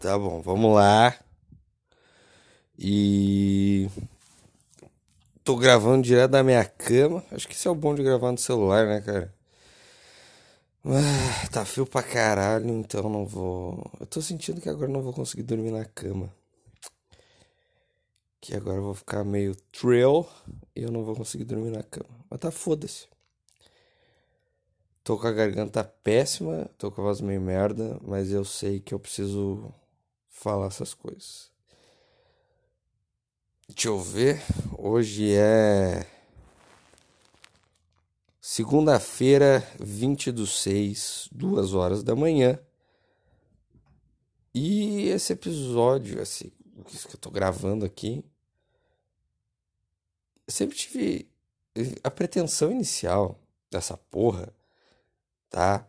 Tá bom, vamos lá. E. Tô gravando direto da minha cama. Acho que isso é o bom de gravar no celular, né, cara? Ah, tá frio pra caralho, então não vou. Eu tô sentindo que agora não vou conseguir dormir na cama. Que agora eu vou ficar meio trail e eu não vou conseguir dormir na cama. Mas tá foda-se. Tô com a garganta péssima, tô com a voz meio merda, mas eu sei que eu preciso falar essas coisas. Deixa eu ver. Hoje é. Segunda-feira, 20 do 6, 2 horas da manhã. E esse episódio, assim, que eu tô gravando aqui, eu sempre tive a pretensão inicial dessa porra, tá?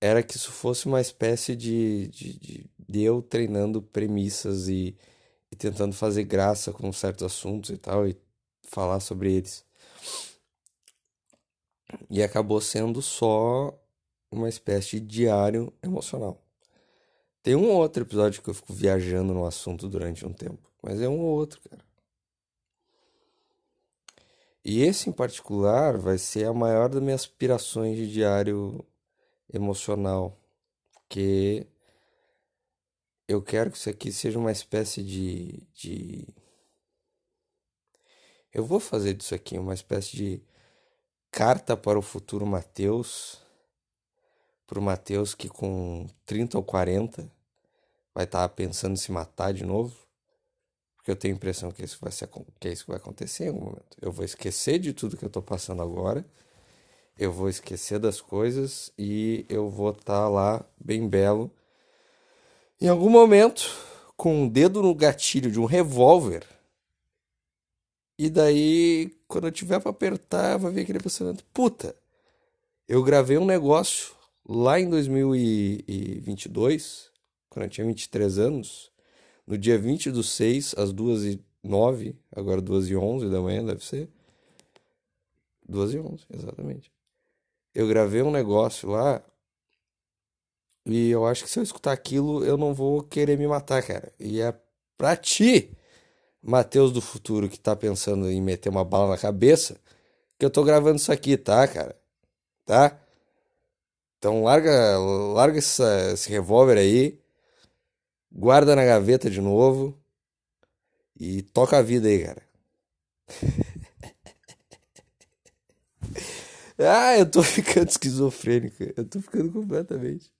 Era que isso fosse uma espécie de, de, de, de eu treinando premissas e, e tentando fazer graça com certos assuntos e tal, e falar sobre eles. E acabou sendo só uma espécie de diário emocional. Tem um ou outro episódio que eu fico viajando no assunto durante um tempo, mas é um ou outro, cara. E esse em particular vai ser a maior das minhas aspirações de diário emocional, porque eu quero que isso aqui seja uma espécie de, de... Eu vou fazer disso aqui uma espécie de carta para o futuro Mateus, para o Mateus que com 30 ou 40 vai estar tá pensando em se matar de novo, porque eu tenho a impressão que isso vai ser que isso vai acontecer em algum momento. Eu vou esquecer de tudo que eu estou passando agora, eu vou esquecer das coisas e eu vou estar tá lá bem belo. Em algum momento, com um dedo no gatilho de um revólver, e daí, quando eu tiver para apertar, vai vir aquele pensamento: puta, eu gravei um negócio lá em 2022, quando eu tinha 23 anos, no dia 20 do 6, às 2 e 9, agora 2 e 11 da manhã, deve ser. 2 e 11, exatamente. Eu gravei um negócio lá e eu acho que se eu escutar aquilo, eu não vou querer me matar, cara. E é pra ti Mateus do futuro que tá pensando em meter uma bala na cabeça, que eu tô gravando isso aqui, tá, cara? Tá? Então larga, larga essa, esse revólver aí, guarda na gaveta de novo e toca a vida aí, cara. ah, eu tô ficando esquizofrênico, eu tô ficando completamente.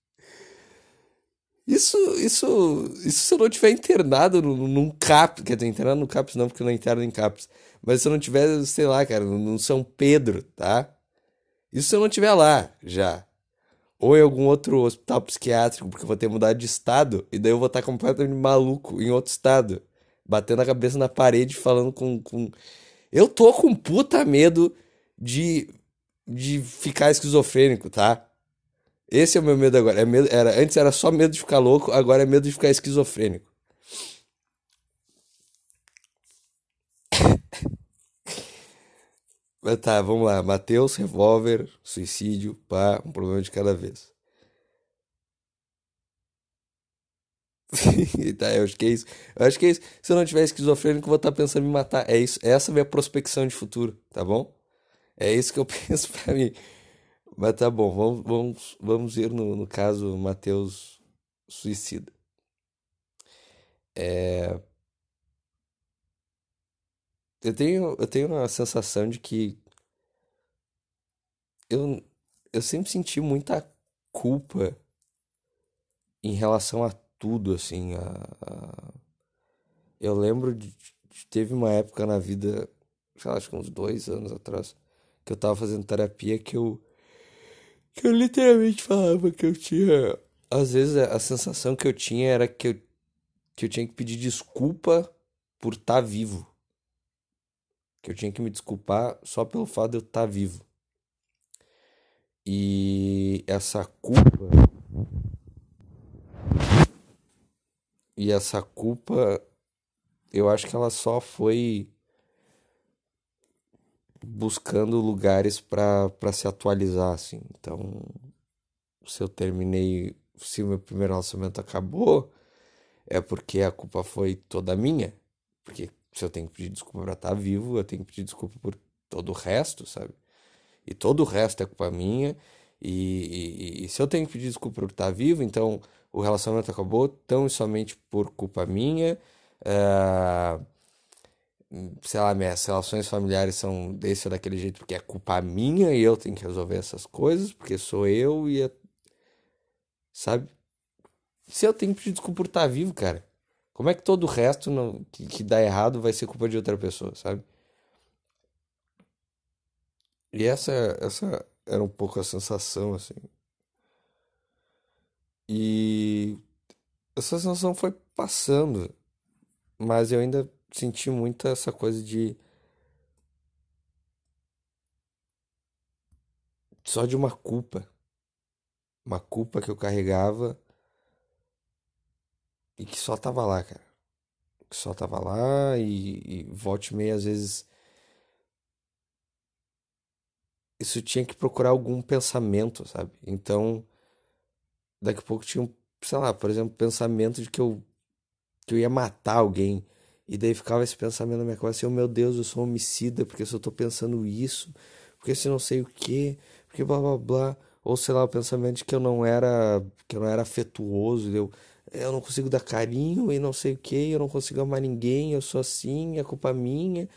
Isso, isso, isso se eu não tiver internado num, num CAPS, quer dizer, internado no CAPS não, porque eu não interno em CAPS, mas se eu não tiver, sei lá, cara, no São Pedro, tá? Isso se eu não tiver lá, já. Ou em algum outro hospital psiquiátrico, porque eu vou ter mudado de estado, e daí eu vou estar completamente maluco em outro estado, batendo a cabeça na parede, falando com... com... Eu tô com puta medo de, de ficar esquizofrênico, tá? Esse é o meu medo agora. É medo, era, antes era só medo de ficar louco, agora é medo de ficar esquizofrênico. Mas tá, vamos lá. Matheus, revólver, suicídio, pá, um problema de cada vez. tá, eu acho que é isso. Eu acho que é isso. Se eu não tiver esquizofrênico, eu vou estar tá pensando em me matar. É isso. Essa é a minha prospecção de futuro, tá bom? É isso que eu penso pra mim. Mas tá bom, vamos, vamos, vamos ir no, no caso Mateus suicida. É... Eu tenho, eu tenho uma sensação de que eu, eu sempre senti muita culpa em relação a tudo, assim. A, a... Eu lembro de, de, Teve uma época na vida, sei lá, acho que uns dois anos atrás, que eu tava fazendo terapia que eu que eu literalmente falava que eu tinha. Às vezes a sensação que eu tinha era que eu, que eu tinha que pedir desculpa por estar tá vivo. Que eu tinha que me desculpar só pelo fato de eu estar tá vivo. E essa culpa. E essa culpa, eu acho que ela só foi buscando lugares para se atualizar, assim. Então, se eu terminei, se o meu primeiro relacionamento acabou, é porque a culpa foi toda minha. Porque se eu tenho que pedir desculpa pra estar vivo, eu tenho que pedir desculpa por todo o resto, sabe? E todo o resto é culpa minha. E, e, e se eu tenho que pedir desculpa por estar vivo, então o relacionamento acabou tão e somente por culpa minha. Uh, sei lá, minhas relações familiares são desse ou daquele jeito porque é culpa minha e eu tenho que resolver essas coisas, porque sou eu e é... sabe? Se eu tenho que pedir desculpa por estar vivo, cara, como é que todo o resto não, que, que dá errado vai ser culpa de outra pessoa, sabe? E essa, essa era um pouco a sensação, assim. E essa sensação foi passando, mas eu ainda senti muita essa coisa de só de uma culpa. Uma culpa que eu carregava e que só tava lá, cara. Que só tava lá e, e volte meia às vezes isso tinha que procurar algum pensamento, sabe? Então, daqui a pouco tinha um, sei lá, por exemplo, pensamento de que eu que eu ia matar alguém. E daí ficava esse pensamento na minha cabeça, assim, oh, meu Deus, eu sou homicida, porque se eu tô pensando isso, porque se não sei o que, porque blá blá blá. Ou sei lá, o pensamento de que eu não era, que eu não era afetuoso, eu, eu não consigo dar carinho e não sei o que, eu não consigo amar ninguém, eu sou assim, é culpa minha.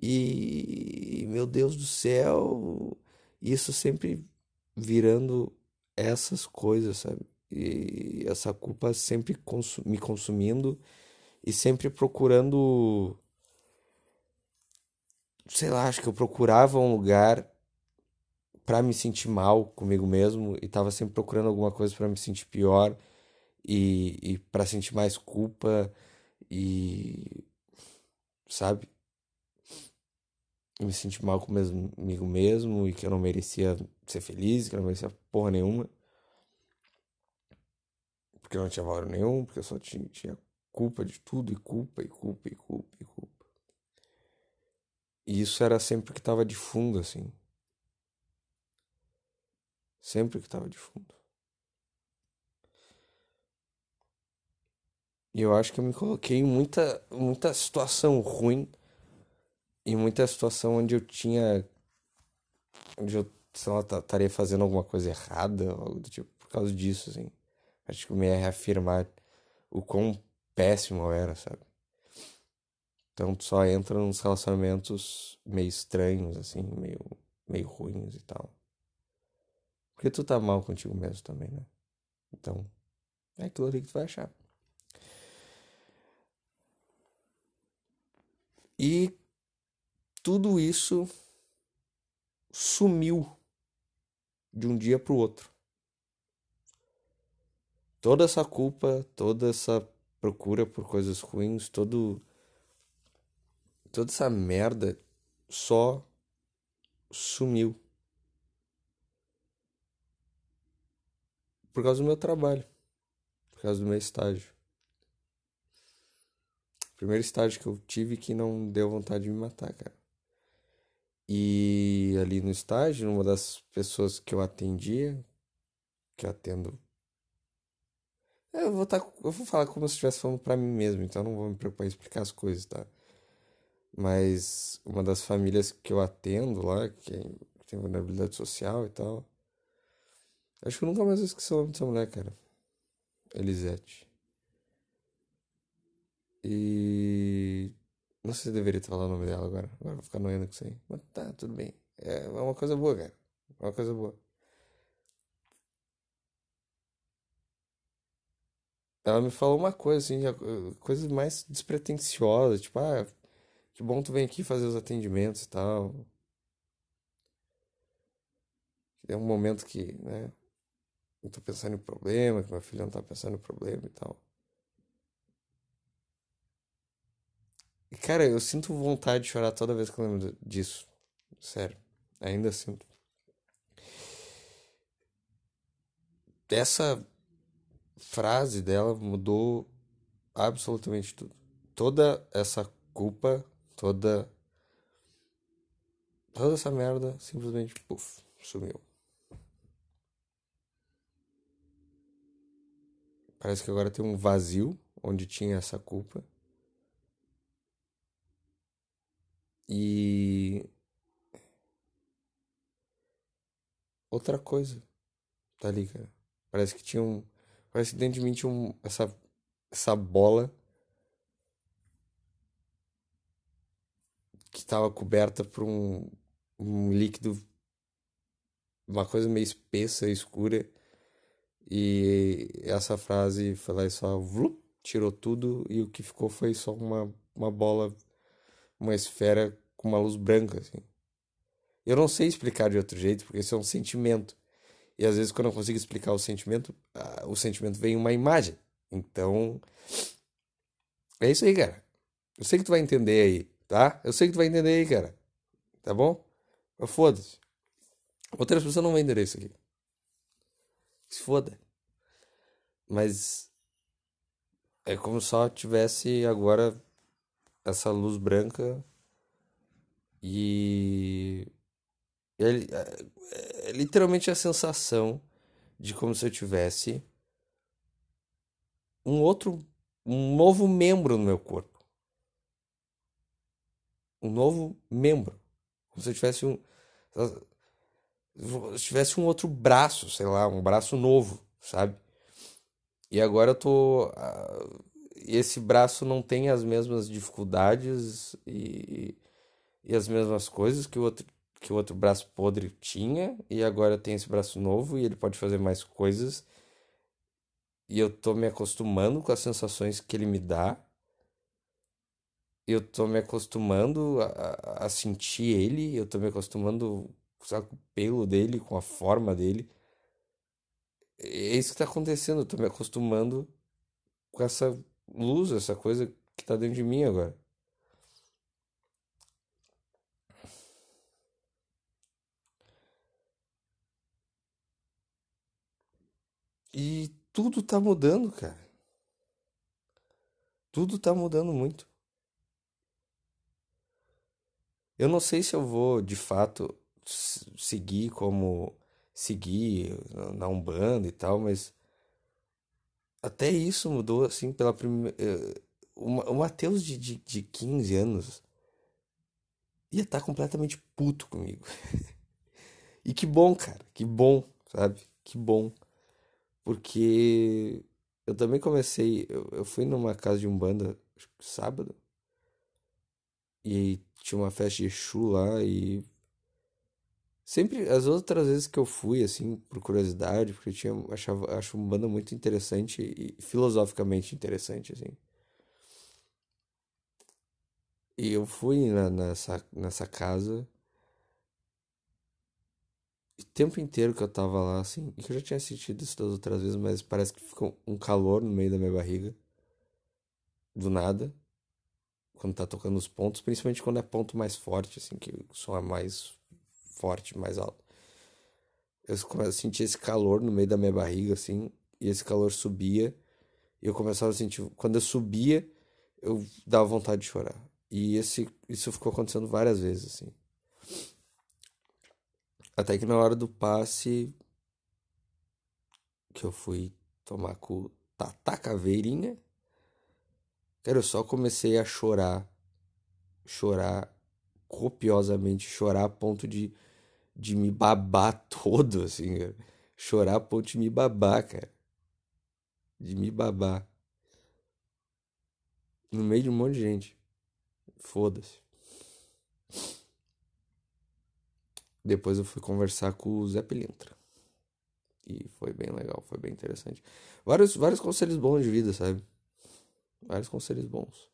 E meu Deus do céu, isso sempre virando essas coisas, sabe? E essa culpa sempre consum me consumindo e sempre procurando. Sei lá, acho que eu procurava um lugar para me sentir mal comigo mesmo e tava sempre procurando alguma coisa para me sentir pior e, e para sentir mais culpa e sabe me sentir mal comigo mesmo e que eu não merecia ser feliz, que eu não merecia porra nenhuma porque eu não tinha valor nenhum, porque eu só tinha, tinha culpa de tudo, e culpa, e culpa, e culpa, e culpa. E isso era sempre que estava de fundo, assim. Sempre que estava de fundo. E eu acho que eu me coloquei em muita, muita situação ruim, em muita situação onde eu tinha. onde eu, sei lá, estaria fazendo alguma coisa errada, algo do tipo, por causa disso, assim. Acho que me reafirmar o quão péssimo era, sabe? Então tu só entra nos relacionamentos meio estranhos, assim, meio, meio ruins e tal. Porque tu tá mal contigo mesmo também, né? Então, é aquilo ali que tu vai achar. E tudo isso sumiu de um dia pro outro toda essa culpa, toda essa procura por coisas ruins, todo toda essa merda só sumiu. Por causa do meu trabalho, por causa do meu estágio. Primeiro estágio que eu tive que não deu vontade de me matar, cara. E ali no estágio, uma das pessoas que eu atendia, que eu atendo eu vou, tá, eu vou falar como se estivesse falando pra mim mesmo, então não vou me preocupar em explicar as coisas, tá? Mas uma das famílias que eu atendo lá, que tem vulnerabilidade social e tal. Acho que eu nunca mais esqueci o nome dessa mulher, cara. Elisete. E. Não sei se eu deveria falar o nome dela agora. Agora vou ficar noiando com isso aí. Mas tá, tudo bem. É uma coisa boa, cara. É uma coisa boa. Ela me falou uma coisa, assim, coisa mais despretensiosa, tipo, ah, que bom tu vem aqui fazer os atendimentos e tal. É um momento que, né, eu tô pensando em problema, que meu filho não tá pensando em problema e tal. E, cara, eu sinto vontade de chorar toda vez que eu lembro disso. Sério, ainda sinto. Essa frase dela mudou absolutamente tudo. Toda essa culpa, toda toda essa merda simplesmente puff, sumiu. Parece que agora tem um vazio onde tinha essa culpa. E outra coisa tá ali, cara. Parece que tinha um. Tinha um, essa, essa bola que estava coberta por um, um líquido, uma coisa meio espessa, escura. E essa frase foi lá e só vlup, tirou tudo e o que ficou foi só uma, uma bola, uma esfera com uma luz branca, assim. Eu não sei explicar de outro jeito, porque isso é um sentimento. E às vezes, quando eu consigo explicar o sentimento, o sentimento vem uma imagem. Então, é isso aí, cara. Eu sei que tu vai entender aí, tá? Eu sei que tu vai entender aí, cara. Tá bom? Mas foda-se. Outras pessoas não vão entender isso aqui. Se foda. Mas é como só tivesse agora essa luz branca e ele, é, é literalmente a sensação de como se eu tivesse um outro, um novo membro no meu corpo. Um novo membro. Como se eu tivesse um. Se tivesse um outro braço, sei lá, um braço novo, sabe? E agora eu tô. E esse braço não tem as mesmas dificuldades e, e as mesmas coisas que o outro que o outro braço podre tinha e agora tem esse braço novo e ele pode fazer mais coisas. E eu tô me acostumando com as sensações que ele me dá. Eu tô me acostumando a, a sentir ele, eu tô me acostumando sabe, com o pelo dele, com a forma dele. É isso que tá acontecendo, eu tô me acostumando com essa luz, essa coisa que tá dentro de mim agora. E tudo tá mudando, cara. Tudo tá mudando muito. Eu não sei se eu vou de fato seguir como seguir na Umbanda e tal, mas até isso mudou assim pela primeira. Eh, o Matheus de, de, de 15 anos ia estar tá completamente puto comigo. e que bom, cara, que bom, sabe? Que bom. Porque eu também comecei. Eu, eu fui numa casa de Umbanda sábado. E tinha uma festa de Exu lá e. Sempre, as outras vezes que eu fui, assim, por curiosidade, porque eu tinha, achava, acho um banda muito interessante e filosoficamente interessante, assim. E eu fui na, nessa, nessa casa o tempo inteiro que eu tava lá, assim, e que eu já tinha sentido isso das outras vezes, mas parece que fica um calor no meio da minha barriga. Do nada. Quando tá tocando os pontos, principalmente quando é ponto mais forte, assim, que o som é mais forte, mais alto. Eu começo a sentir esse calor no meio da minha barriga, assim, e esse calor subia, e eu começava a sentir. Quando eu subia, eu dava vontade de chorar. E esse, isso ficou acontecendo várias vezes, assim. Até que na hora do passe, que eu fui tomar com o Tata Caveirinha, cara, eu só comecei a chorar, chorar copiosamente, chorar a ponto de, de me babar todo, assim, cara. Chorar a ponto de me babar, cara. De me babar. No meio de um monte de gente. Foda-se. Depois eu fui conversar com o Zé Pilintra. E foi bem legal, foi bem interessante. Vários, vários conselhos bons de vida, sabe? Vários conselhos bons.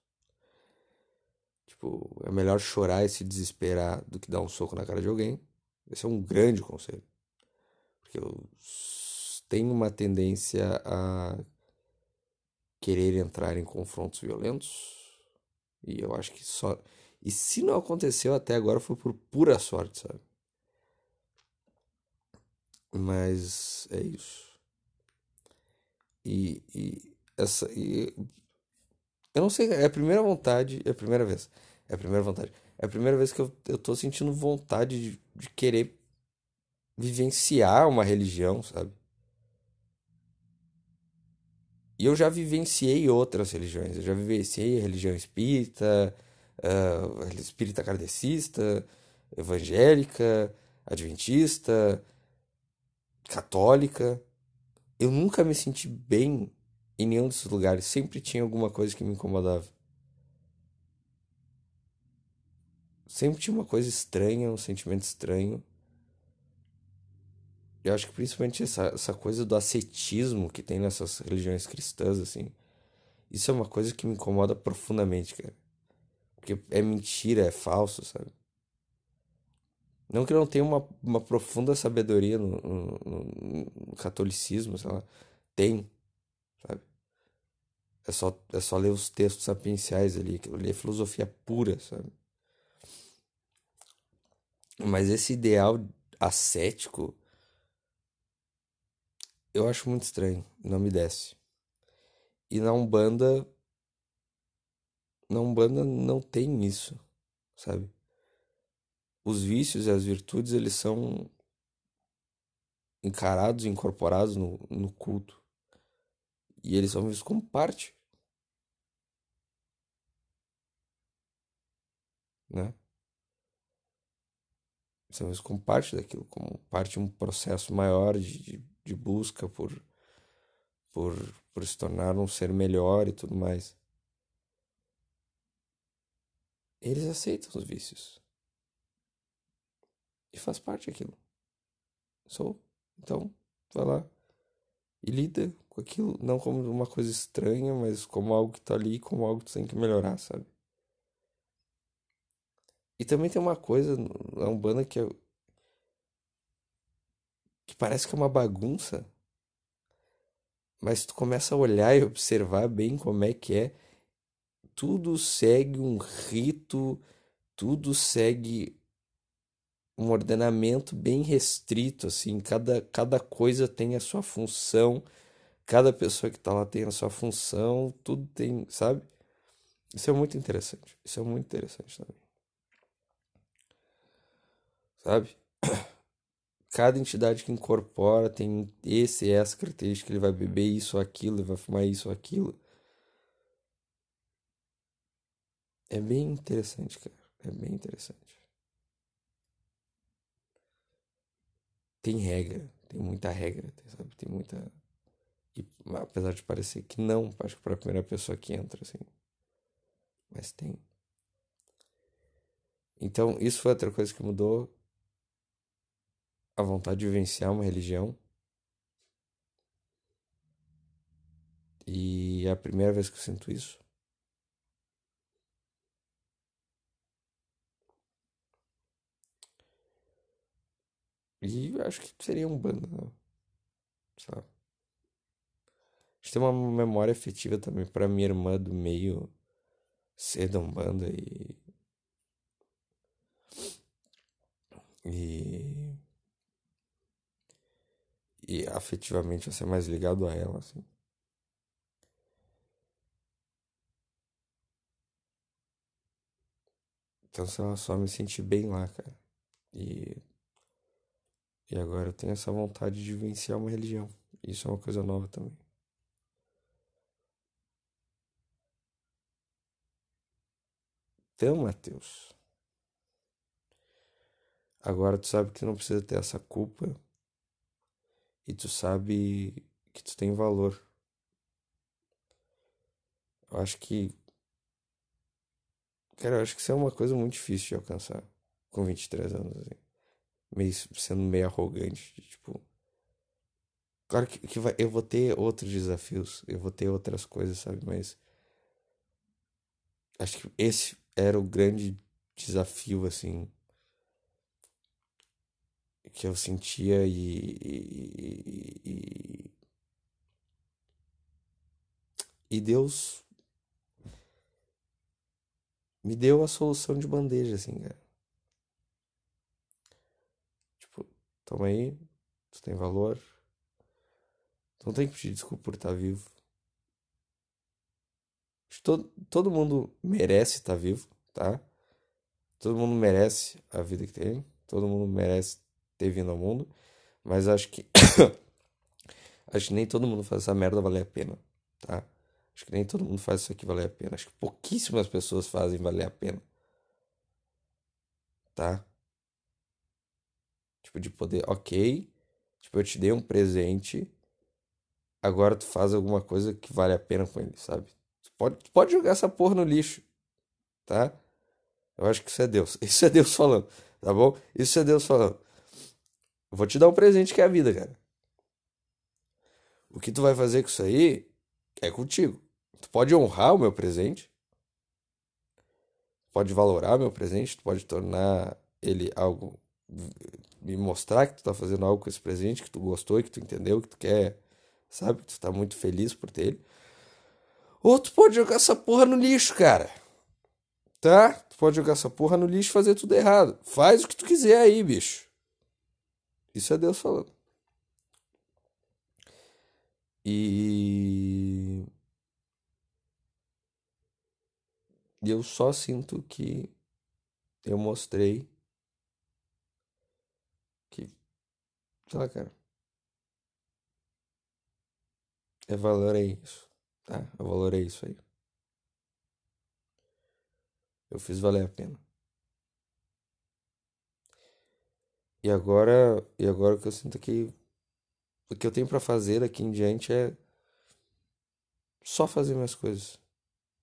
Tipo, é melhor chorar e se desesperar do que dar um soco na cara de alguém. Esse é um grande conselho. Porque eu tenho uma tendência a querer entrar em confrontos violentos. E eu acho que só. E se não aconteceu até agora foi por pura sorte, sabe? Mas é isso. E, e essa. E, eu não sei, é a primeira vontade, é a primeira vez. É a primeira vontade. É a primeira vez que eu, eu tô sentindo vontade de, de querer vivenciar uma religião, sabe? E eu já vivenciei outras religiões. Eu já vivenciei a religião espírita, uh, espírita kardecista, evangélica, adventista, católica. Eu nunca me senti bem em nenhum desses lugares. Sempre tinha alguma coisa que me incomodava. Sempre tinha uma coisa estranha, um sentimento estranho. Eu acho que principalmente essa, essa coisa do ascetismo que tem nessas religiões cristãs, assim. Isso é uma coisa que me incomoda profundamente, cara. Porque é mentira, é falso, sabe? Não que não tenha uma, uma profunda sabedoria no, no, no catolicismo, sei lá. Tem, sabe? É só, é só ler os textos sapienciais ali, aquilo ali é filosofia pura, sabe? Mas esse ideal ascético eu acho muito estranho, não me desce. E na Umbanda na Umbanda não tem isso, sabe? Os vícios e as virtudes, eles são encarados, incorporados no, no culto. E eles são vistos como parte. Né? São vistos como parte daquilo, como parte de um processo maior de, de, de busca por, por, por se tornar um ser melhor e tudo mais. Eles aceitam os vícios. E faz parte daquilo. Sou. Então, vai lá e lida com aquilo, não como uma coisa estranha, mas como algo que tá ali, como algo que tu tem que melhorar, sabe? E também tem uma coisa na Umbanda que, eu, que parece que é uma bagunça, mas tu começa a olhar e observar bem como é que é. Tudo segue um rito, tudo segue um ordenamento bem restrito, assim, cada, cada coisa tem a sua função, cada pessoa que está lá tem a sua função, tudo tem, sabe? Isso é muito interessante, isso é muito interessante também. Sabe? Cada entidade que incorpora tem esse e essa característica, ele vai beber isso ou aquilo, ele vai fumar isso ou aquilo. É bem interessante, cara. É bem interessante. Tem regra, tem muita regra, sabe? Tem muita. E, apesar de parecer que não, acho que para a primeira pessoa que entra, assim. Mas tem. Então, isso foi outra coisa que mudou a vontade de vivenciar uma religião. E é a primeira vez que eu sinto isso. E acho que seria um banda, sabe? A gente tem uma memória afetiva também para minha irmã do meio ser da Umbanda e. E. E afetivamente eu ser mais ligado a ela, assim. Então, sei lá, só me sentir bem lá, cara. E e agora eu tenho essa vontade de vivenciar uma religião. Isso é uma coisa nova também. Então, Mateus, agora tu sabe que tu não precisa ter essa culpa e tu sabe que tu tem valor. Eu acho que. Cara, eu acho que isso é uma coisa muito difícil de alcançar com 23 anos. Assim meio sendo meio arrogante, tipo, claro que, que vai, eu vou ter outros desafios, eu vou ter outras coisas, sabe, mas acho que esse era o grande desafio assim que eu sentia e, e, e, e Deus me deu a solução de bandeja, assim, cara. Toma aí, tu tem valor. Tu não tem que pedir desculpa por estar vivo. Todo, todo mundo merece estar vivo, tá? Todo mundo merece a vida que tem. Todo mundo merece ter vindo ao mundo. Mas acho que. acho que nem todo mundo faz essa merda valer a pena, tá? Acho que nem todo mundo faz isso aqui valer a pena. Acho que pouquíssimas pessoas fazem valer a pena. Tá? Tipo, de poder, ok. Tipo, eu te dei um presente. Agora tu faz alguma coisa que vale a pena com ele, sabe? Tu pode, tu pode jogar essa porra no lixo. Tá? Eu acho que isso é Deus. Isso é Deus falando. Tá bom? Isso é Deus falando. Eu vou te dar um presente que é a vida, cara. O que tu vai fazer com isso aí é contigo. Tu pode honrar o meu presente, pode valorar o meu presente, tu pode tornar ele algo me mostrar que tu tá fazendo algo com esse presente, que tu gostou, que tu entendeu, que tu quer, sabe, que tu tá muito feliz por ter ele. Ou tu pode jogar essa porra no lixo, cara. Tá? Tu pode jogar essa porra no lixo e fazer tudo errado. Faz o que tu quiser aí, bicho. Isso é Deus falando. E. E eu só sinto que eu mostrei que. Sei lá, cara. Eu valorei isso, tá? Eu valorei isso aí. Eu fiz valer a pena. E agora, e agora o que eu sinto que o que eu tenho para fazer daqui em diante é só fazer minhas coisas.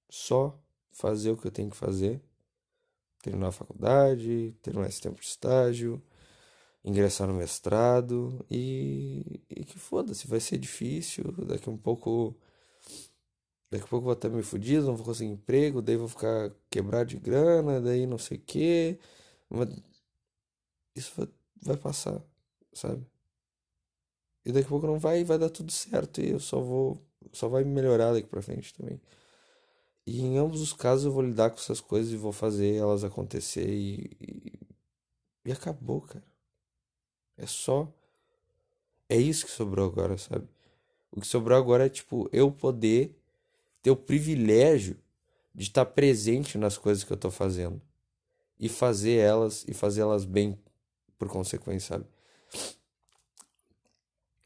Só fazer o que eu tenho que fazer. Terminar a faculdade, ter mais tempo de estágio, ingressar no mestrado e, e que foda-se, vai ser difícil. Daqui um pouco. Daqui a pouco vou estar me fudido, não vou conseguir emprego, daí vou ficar quebrado de grana, daí não sei o quê. Mas isso vai vai passar, sabe? E daqui a pouco não vai vai dar tudo certo e eu só vou só vai melhorar daqui para frente também. E em ambos os casos eu vou lidar com essas coisas e vou fazer elas acontecer e, e, e acabou, cara. É só é isso que sobrou agora, sabe? O que sobrou agora é tipo eu poder ter o privilégio de estar presente nas coisas que eu tô fazendo e fazer elas e fazer elas bem por consequência, sabe?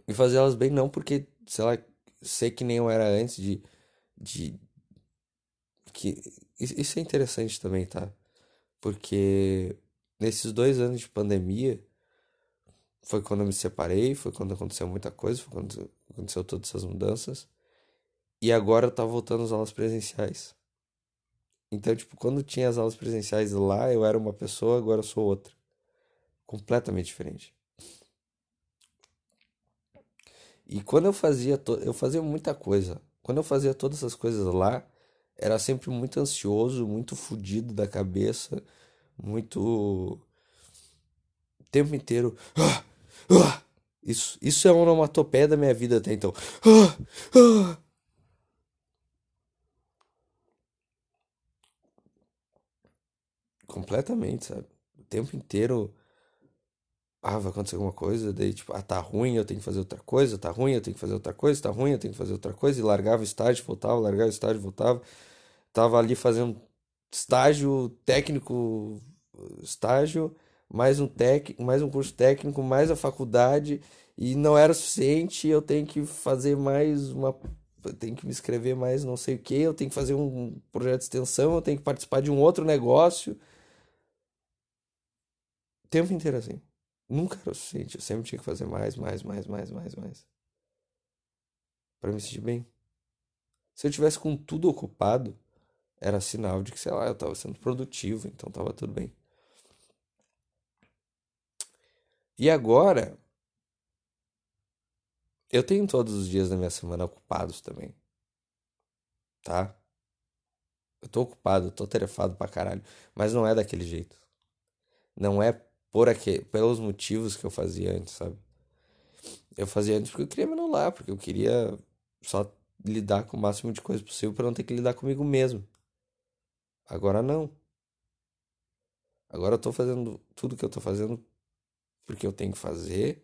E fazer elas bem não porque, sei lá, sei que nem eu era antes de. de que Isso é interessante também, tá? Porque nesses dois anos de pandemia foi quando eu me separei, foi quando aconteceu muita coisa, foi quando aconteceu todas essas mudanças. E agora tá voltando às aulas presenciais. Então, tipo, quando tinha as aulas presenciais lá, eu era uma pessoa, agora eu sou outra completamente diferente. E quando eu fazia, eu fazia muita coisa. Quando eu fazia todas essas coisas lá, era sempre muito ansioso, muito fudido da cabeça, muito o tempo inteiro. Ah, ah, isso, isso é uma onomatopeia da minha vida até então. Ah, Completamente, sabe? O tempo inteiro ah, vai acontecer alguma coisa, daí tipo, ah, tá ruim, eu tenho que fazer outra coisa, tá ruim, eu tenho que fazer outra coisa, tá ruim, eu tenho que fazer outra coisa, e largava o estágio, voltava, largava o estágio, voltava. Tava ali fazendo estágio técnico, estágio, mais um tec, mais um curso técnico, mais a faculdade, e não era suficiente, eu tenho que fazer mais uma eu tenho que me inscrever mais não sei o que, eu tenho que fazer um projeto de extensão, eu tenho que participar de um outro negócio. O tempo inteiro assim. Nunca era o suficiente. Eu sempre tinha que fazer mais, mais, mais, mais, mais, mais. Para me sentir bem. Se eu tivesse com tudo ocupado, era sinal de que, sei lá, eu estava sendo produtivo, então estava tudo bem. E agora, eu tenho todos os dias da minha semana ocupados também. Tá? Eu tô ocupado, tô tarefado pra caralho. Mas não é daquele jeito. Não é por aqui, pelos motivos que eu fazia antes, sabe? Eu fazia antes porque eu queria me anular, porque eu queria só lidar com o máximo de coisa possível para não ter que lidar comigo mesmo. Agora não. Agora eu tô fazendo tudo que eu tô fazendo porque eu tenho que fazer.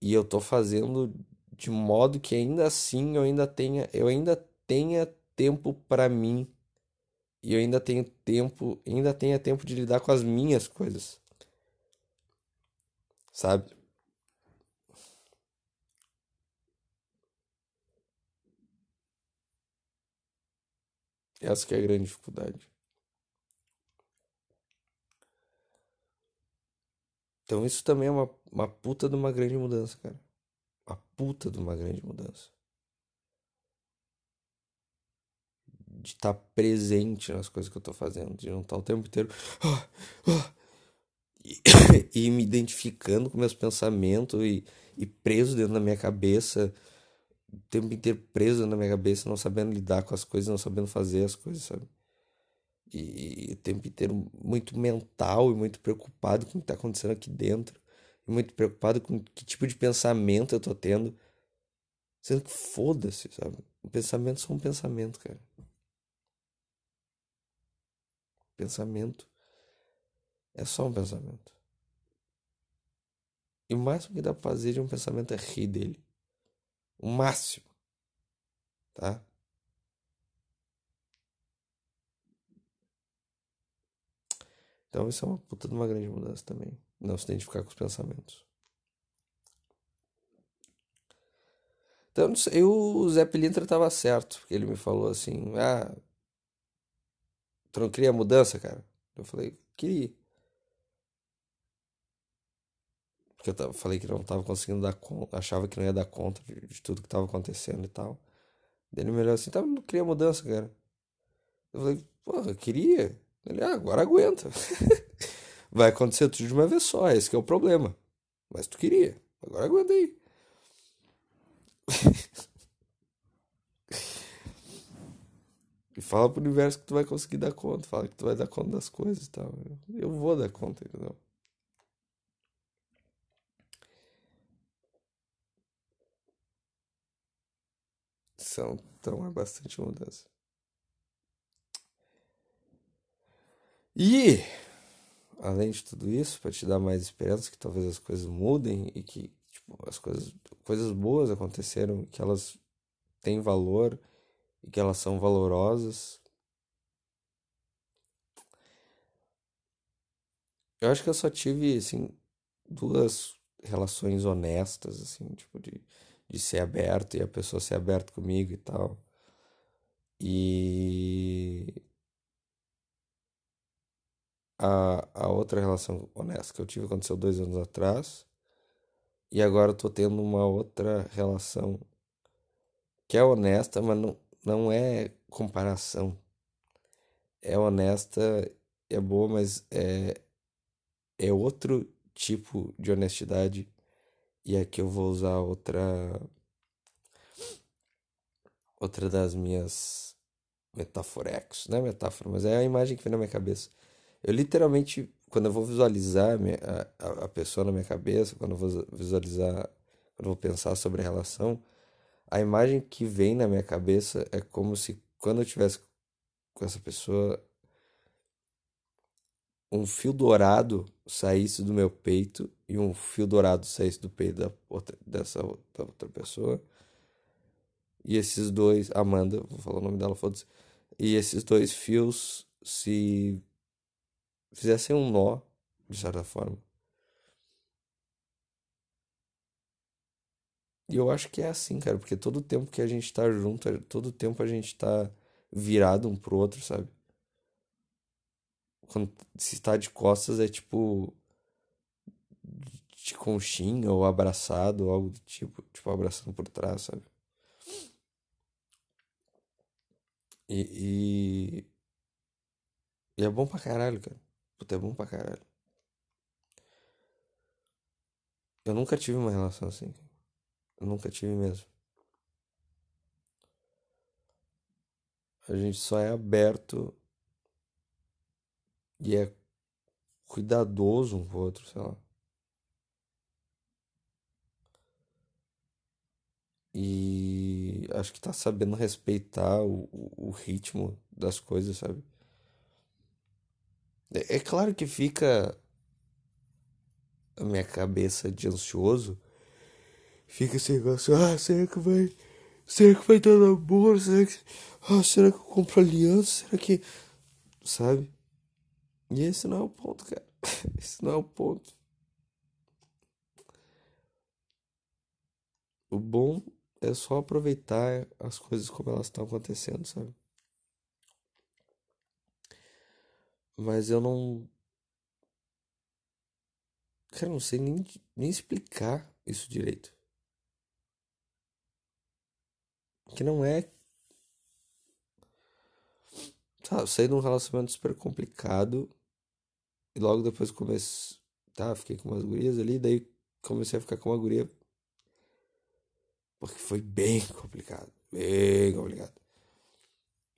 E eu tô fazendo de modo que ainda assim eu ainda tenha, eu ainda tenha tempo para mim. E eu ainda tenho tempo, ainda tenha tempo de lidar com as minhas coisas sabe? Essa que é a grande dificuldade. Então isso também é uma, uma puta de uma grande mudança, cara. Uma puta de uma grande mudança. De estar tá presente nas coisas que eu tô fazendo, de não estar tá o tempo inteiro. E, e, me identificando com meus pensamentos e, e preso dentro da minha cabeça, o tempo inteiro preso na minha cabeça, não sabendo lidar com as coisas, não sabendo fazer as coisas, sabe? E, e o tempo inteiro muito mental e muito preocupado com o que está acontecendo aqui dentro, e muito preocupado com que tipo de pensamento eu tô tendo, sendo que foda-se, sabe? O pensamento é só um pensamento, cara. Pensamento é só um pensamento. E o máximo que dá pra fazer de um pensamento é rir dele. O máximo. Tá? Então isso é uma puta de uma grande mudança também. Não se identificar com os pensamentos. Então, sei, o Zé Pilintra tava certo, porque ele me falou assim, ah, tu não queria mudança, cara? Eu falei, queria. Porque eu falei que não tava conseguindo dar conta, achava que não ia dar conta de, de tudo que tava acontecendo e tal. Daí ele me olhou assim, tá, não queria mudança, cara. Eu falei, porra, eu queria. Ele, ah, agora aguenta. Vai acontecer tudo de uma vez só, esse é o problema. Mas tu queria, agora aguenta aí. e fala pro universo que tu vai conseguir dar conta, fala que tu vai dar conta das coisas e tal. Eu vou dar conta, entendeu? São, então é bastante mudança. E, além de tudo isso, para te dar mais esperança que talvez as coisas mudem e que tipo, as coisas, coisas boas aconteceram, que elas têm valor e que elas são valorosas. Eu acho que eu só tive, assim, duas relações honestas, assim, tipo, de de ser aberto e a pessoa ser aberta comigo e tal. E a, a outra relação honesta que eu tive aconteceu dois anos atrás. E agora eu tô tendo uma outra relação que é honesta, mas não, não é comparação. É honesta, é boa, mas é, é outro tipo de honestidade e aqui eu vou usar outra outra das minhas metaforecos, não é metáfora, mas é a imagem que vem na minha cabeça. Eu literalmente, quando eu vou visualizar a, a pessoa na minha cabeça, quando eu vou visualizar, quando eu vou pensar sobre a relação, a imagem que vem na minha cabeça é como se quando eu tivesse com essa pessoa um fio dourado saísse do meu peito e um fio dourado saísse do peito da outra, dessa da outra pessoa. E esses dois, Amanda, vou falar o nome dela, foda-se. E esses dois fios se fizessem um nó, de certa forma. E eu acho que é assim, cara, porque todo tempo que a gente tá junto, todo tempo a gente tá virado um pro outro, sabe? Quando se está de costas é tipo de conchinha ou abraçado, ou algo do tipo, tipo abraçando por trás, sabe? E, e, e é bom pra caralho, cara. Puta, é bom pra caralho. Eu nunca tive uma relação assim. Eu nunca tive mesmo. A gente só é aberto e é cuidadoso um com o outro, sei lá. E acho que tá sabendo respeitar o, o, ritmo das coisas, sabe? É, é claro que fica a minha cabeça de ansioso. Fica esse negócio, ah, será que vai. Será que vai dar namoro? Será que. Ah, será que eu compro aliança? Será que. Sabe? E esse não é o ponto, cara. Esse não é o ponto. O bom é só aproveitar as coisas como elas estão acontecendo, sabe? Mas eu não. Cara, não sei nem, nem explicar isso direito. Que não é. Tá, eu saí de um relacionamento super complicado. E logo depois comecei. Tá, fiquei com umas gurias ali. Daí comecei a ficar com uma guria. Porque foi bem complicado. Bem complicado.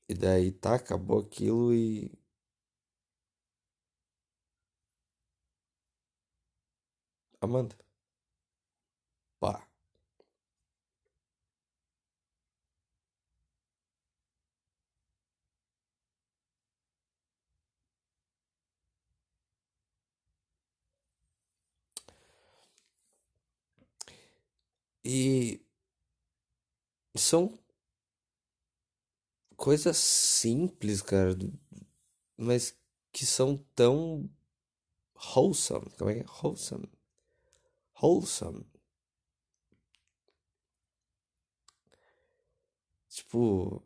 E daí tá, acabou aquilo e. Amanda. Pá. E são coisas simples, cara, mas que são tão wholesome. Como é que é? Wholesome. Wholesome. Tipo,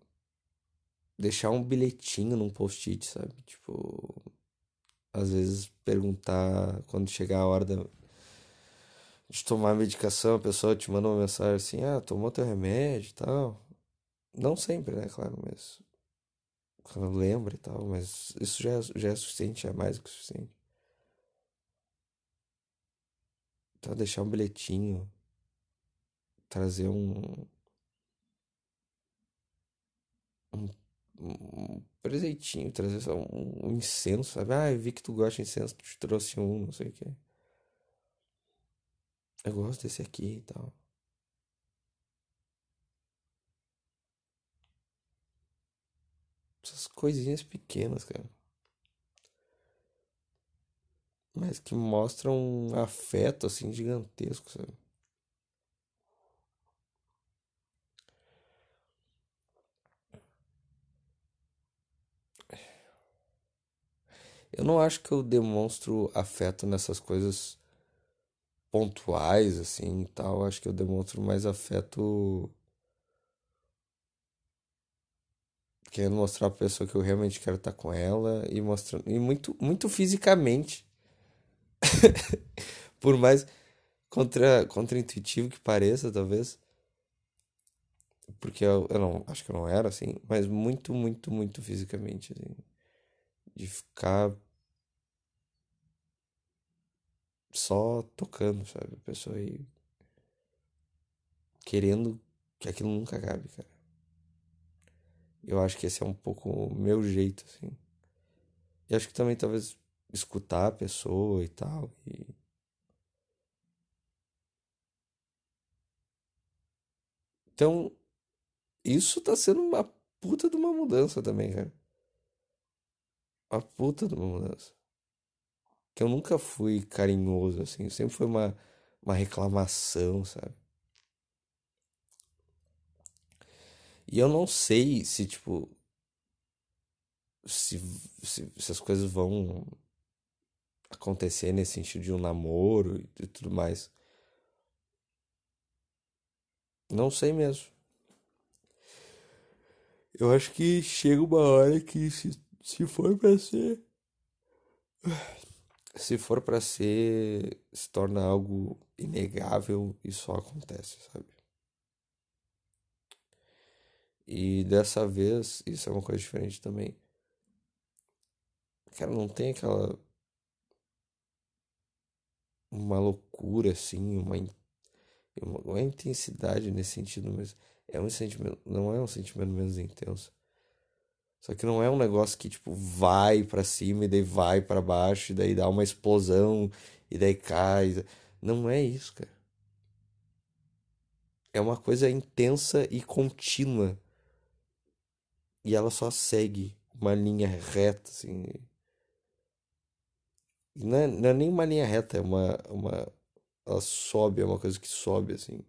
deixar um bilhetinho num post-it, sabe? Tipo, às vezes perguntar quando chegar a hora da, de tomar a medicação, a pessoa te manda uma mensagem assim: ah, tomou teu remédio e tal. Não sempre, né, claro, mas quando lembra e tal, mas isso já, é, já é suficiente, é mais do que suficiente. Então, deixar um bilhetinho, trazer um, um, um presentinho, trazer só um, um incenso, sabe? Ah, vi que tu gosta de incenso, te trouxe um, não sei o que. Eu gosto desse aqui e tal. Essas coisinhas pequenas, cara. Mas que mostram um afeto assim gigantesco, sabe? Eu não acho que eu demonstro afeto nessas coisas pontuais, assim, e tal. Acho que eu demonstro mais afeto querendo mostrar pra pessoa que eu realmente quero estar com ela e mostrando e muito muito fisicamente. Por mais contra contra-intuitivo que pareça, talvez. Porque eu, eu não acho que eu não era assim, mas muito, muito, muito fisicamente assim, de ficar só tocando, sabe? A pessoa aí querendo que aquilo nunca acabe, cara. Eu acho que esse é um pouco o meu jeito, assim. E acho que também talvez escutar a pessoa e tal. E... Então, isso tá sendo uma puta de uma mudança também, cara. Uma puta de uma mudança. Que eu nunca fui carinhoso, assim. Sempre foi uma, uma reclamação, sabe? E eu não sei se, tipo. Se, se, se as coisas vão acontecer nesse sentido de um namoro e tudo mais. Não sei mesmo. Eu acho que chega uma hora que se, se for pra ser. Se for pra ser. Se torna algo inegável e só acontece, sabe? E dessa vez, isso é uma coisa diferente também. Cara, não tem aquela. Uma loucura assim, uma, uma intensidade nesse sentido, mas é um sentimento, não é um sentimento menos intenso. Só que não é um negócio que tipo vai para cima e daí vai para baixo e daí dá uma explosão e daí cai. Não é isso, cara. É uma coisa intensa e contínua e ela só segue uma linha reta, assim. Não é, não é nem uma linha reta, é uma, uma. Ela sobe, é uma coisa que sobe, assim.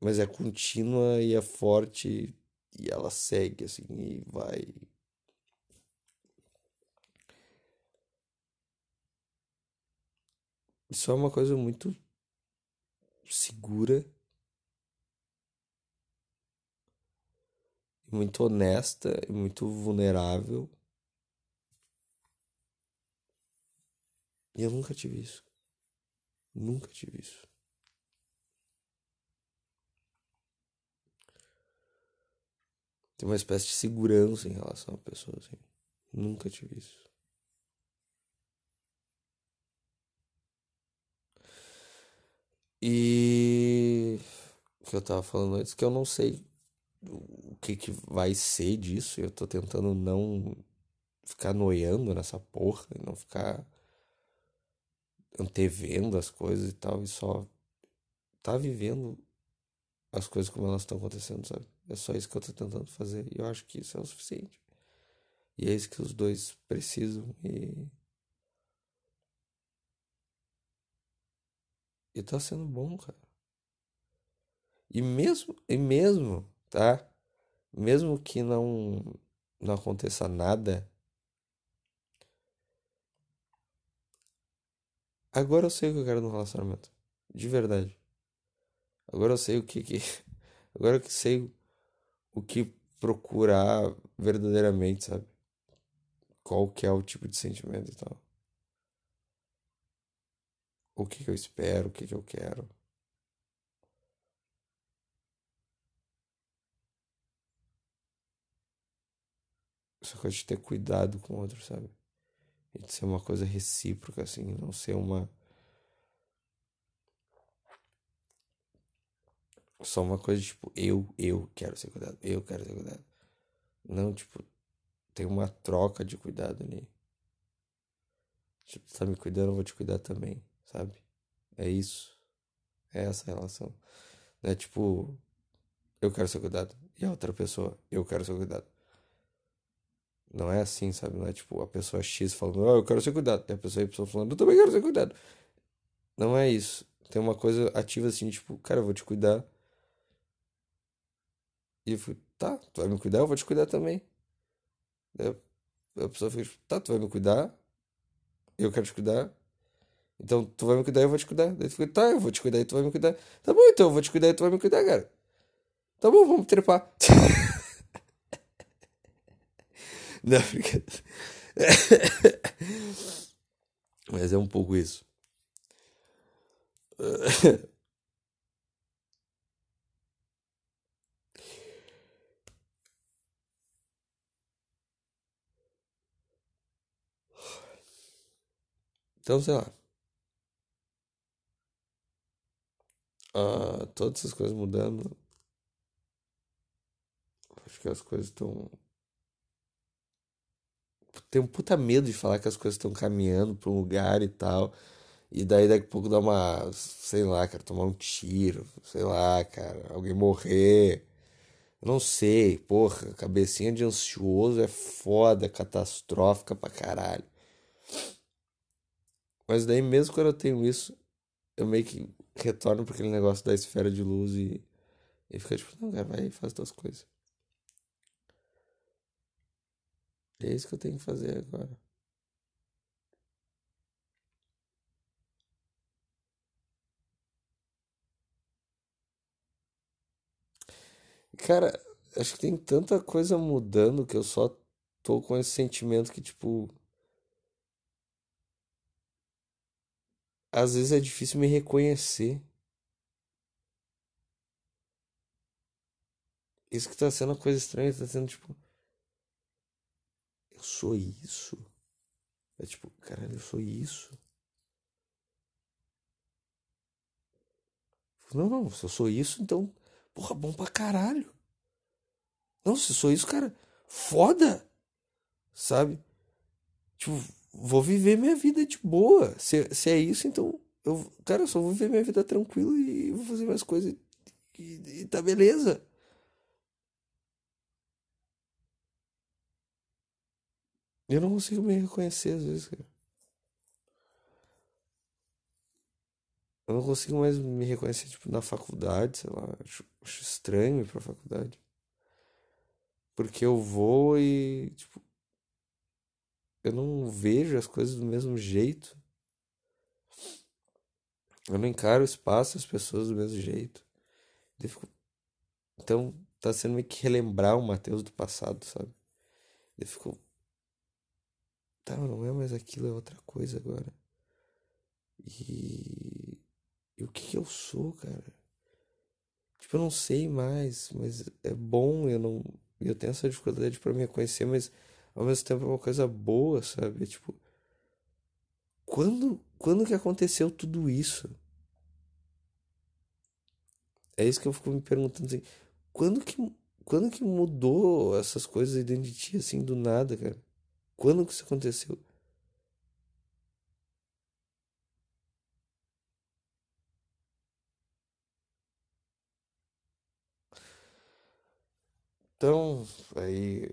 Mas é contínua e é forte e ela segue, assim, e vai. Isso é uma coisa muito segura muito honesta e muito vulnerável. E eu nunca tive isso. Nunca tive isso. Tem uma espécie de segurança em relação à pessoa, assim. Nunca tive isso. E o que eu tava falando antes, que eu não sei o que, que vai ser disso. Eu tô tentando não ficar noiando nessa porra e não ficar antevendo as coisas e tal, e só tá vivendo as coisas como elas estão acontecendo, sabe? É só isso que eu tô tentando fazer e eu acho que isso é o suficiente. E é isso que os dois precisam e. E tá sendo bom, cara. E mesmo, e mesmo, tá? Mesmo que não não aconteça nada, agora eu sei o que eu quero no relacionamento, de verdade. Agora eu sei o que que agora eu sei o que procurar verdadeiramente, sabe? Qual que é o tipo de sentimento e tal. O que que eu espero, o que que eu quero. Essa coisa de ter cuidado com o outro, sabe? E de ser uma coisa recíproca, assim, não ser uma. Só uma coisa tipo, eu, eu quero ser cuidado, eu quero ser cuidado. Não, tipo, tem uma troca de cuidado ali. Tipo, tá me cuidando, eu vou te cuidar também, sabe? É isso. É essa relação. Não é tipo, eu quero ser cuidado. E a outra pessoa, eu quero ser cuidado. Não é assim, sabe? Não é tipo a pessoa X falando, oh, eu quero ser cuidado. E a pessoa Y falando, eu também quero ser cuidado. Não é isso. Tem uma coisa ativa assim, tipo, cara, eu vou te cuidar. E eu fui, tá, tu vai me cuidar, eu vou te cuidar também. A pessoa fica, tá, tu vai me cuidar, eu quero te cuidar. Então tu vai me cuidar eu vou te cuidar. Daí tu fica, tá, eu vou te cuidar e tu vai me cuidar. Tá bom, então eu vou te cuidar e tu vai me cuidar, cara. Tá bom, vamos trepar. Não. Mas é um pouco isso. Então, sei lá. Uh, todas essas coisas mudando. Acho que as coisas estão tenho um puta medo de falar que as coisas estão caminhando para um lugar e tal. E daí daqui a pouco dá uma, sei lá, cara, tomar um tiro, sei lá, cara, alguém morrer. Não sei, porra, cabecinha de ansioso é foda, catastrófica pra caralho. Mas daí mesmo quando eu tenho isso, eu meio que retorno para aquele negócio da esfera de luz e, e fica tipo, não, cara, vai e faz tuas coisas. É isso que eu tenho que fazer agora. Cara, acho que tem tanta coisa mudando que eu só tô com esse sentimento que, tipo. Às vezes é difícil me reconhecer. Isso que tá sendo uma coisa estranha, tá sendo tipo eu sou isso. É tipo, caralho, eu sou isso. Não, não, se eu sou isso, então, porra, bom pra caralho. Não, se eu sou isso, cara, foda. Sabe? Tipo, vou viver minha vida de boa. Se, se é isso, então, eu, cara, eu só vou viver minha vida tranquilo e vou fazer mais coisas e, e, e tá beleza. Eu não consigo me reconhecer às vezes, cara. Eu não consigo mais me reconhecer, tipo, na faculdade, sei lá. Acho, acho estranho ir pra faculdade. Porque eu vou e, tipo, eu não vejo as coisas do mesmo jeito. Eu não encaro o espaço, as pessoas do mesmo jeito. Fico... Então, tá sendo meio que relembrar o Matheus do passado, sabe? Eu fico, Tá, não é mais aquilo, é outra coisa agora. E, e o que, que eu sou, cara? Tipo, eu não sei mais, mas é bom, eu não. Eu tenho essa dificuldade para me conhecer, mas ao mesmo tempo é uma coisa boa, sabe? Tipo, quando, quando que aconteceu tudo isso? É isso que eu fico me perguntando assim, quando que, quando que mudou essas coisas dentro de ti assim do nada, cara? Quando que isso aconteceu? Então, aí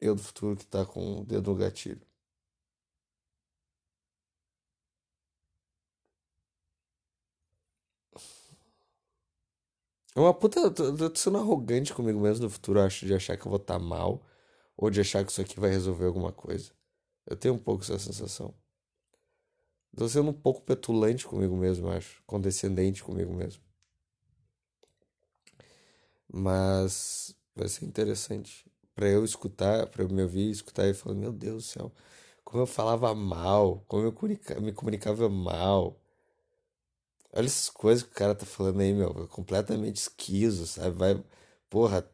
eu do futuro que tá com o dedo no gatilho. É uma puta. Eu tô, sendo arrogante comigo mesmo no futuro, acho, de achar que eu vou estar tá mal, ou de achar que isso aqui vai resolver alguma coisa. Eu tenho um pouco essa sensação. Tô sendo um pouco petulante comigo mesmo, acho. Condescendente comigo mesmo. Mas vai ser interessante para eu escutar, para eu me ouvir, escutar e falar: Meu Deus do céu, como eu falava mal, como eu me comunicava mal. Olha essas coisas que o cara tá falando aí, meu, completamente esquizo, sabe? Vai, porra,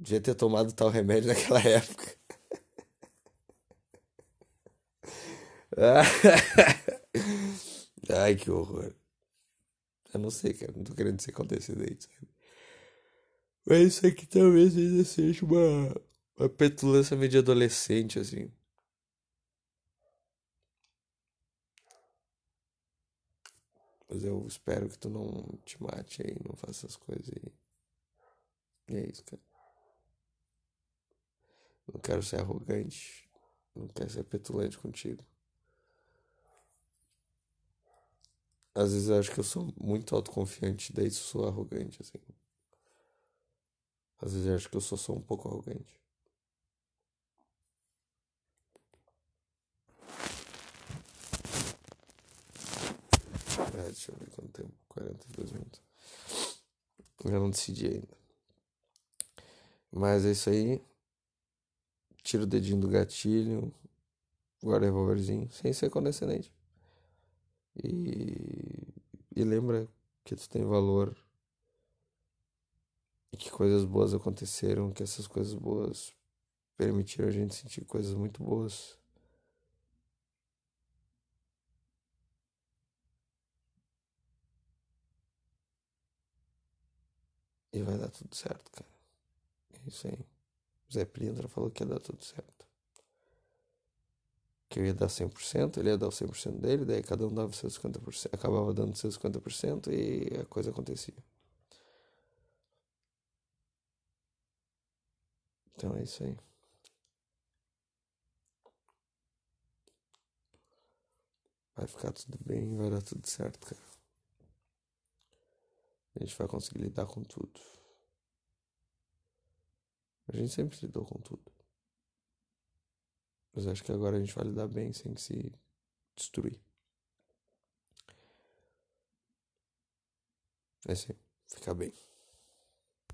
devia ter tomado tal remédio naquela época. Ai, que horror. Eu não sei, cara, não tô querendo ser condescendente, sabe? Mas isso aqui talvez ainda seja uma, uma petulância meio de adolescente, assim. Mas eu espero que tu não te mate aí, não faça essas coisas aí. E é isso, cara. Não quero ser arrogante. Não quero ser petulante contigo. Às vezes eu acho que eu sou muito autoconfiante, daí sou arrogante, assim. Às vezes eu acho que eu sou só um pouco arrogante. É, deixa eu ver quanto tempo. 42 minutos. Eu não decidi ainda. Mas é isso aí. Tira o dedinho do gatilho. Guarda o revolverzinho. Sem ser condescendente. E, e lembra que tu tem valor e que coisas boas aconteceram, que essas coisas boas permitiram a gente sentir coisas muito boas. E vai dar tudo certo, cara. É isso aí. Zé Pilintra falou que ia dar tudo certo. Que eu ia dar 100%, ele ia dar o 100% dele, daí cada um dava seus 50%, acabava dando seus 50% e a coisa acontecia. Então é isso aí. Vai ficar tudo bem, vai dar tudo certo, cara. A gente vai conseguir lidar com tudo. A gente sempre lidou com tudo. Mas acho que agora a gente vai lidar bem sem se destruir. É assim, ficar bem.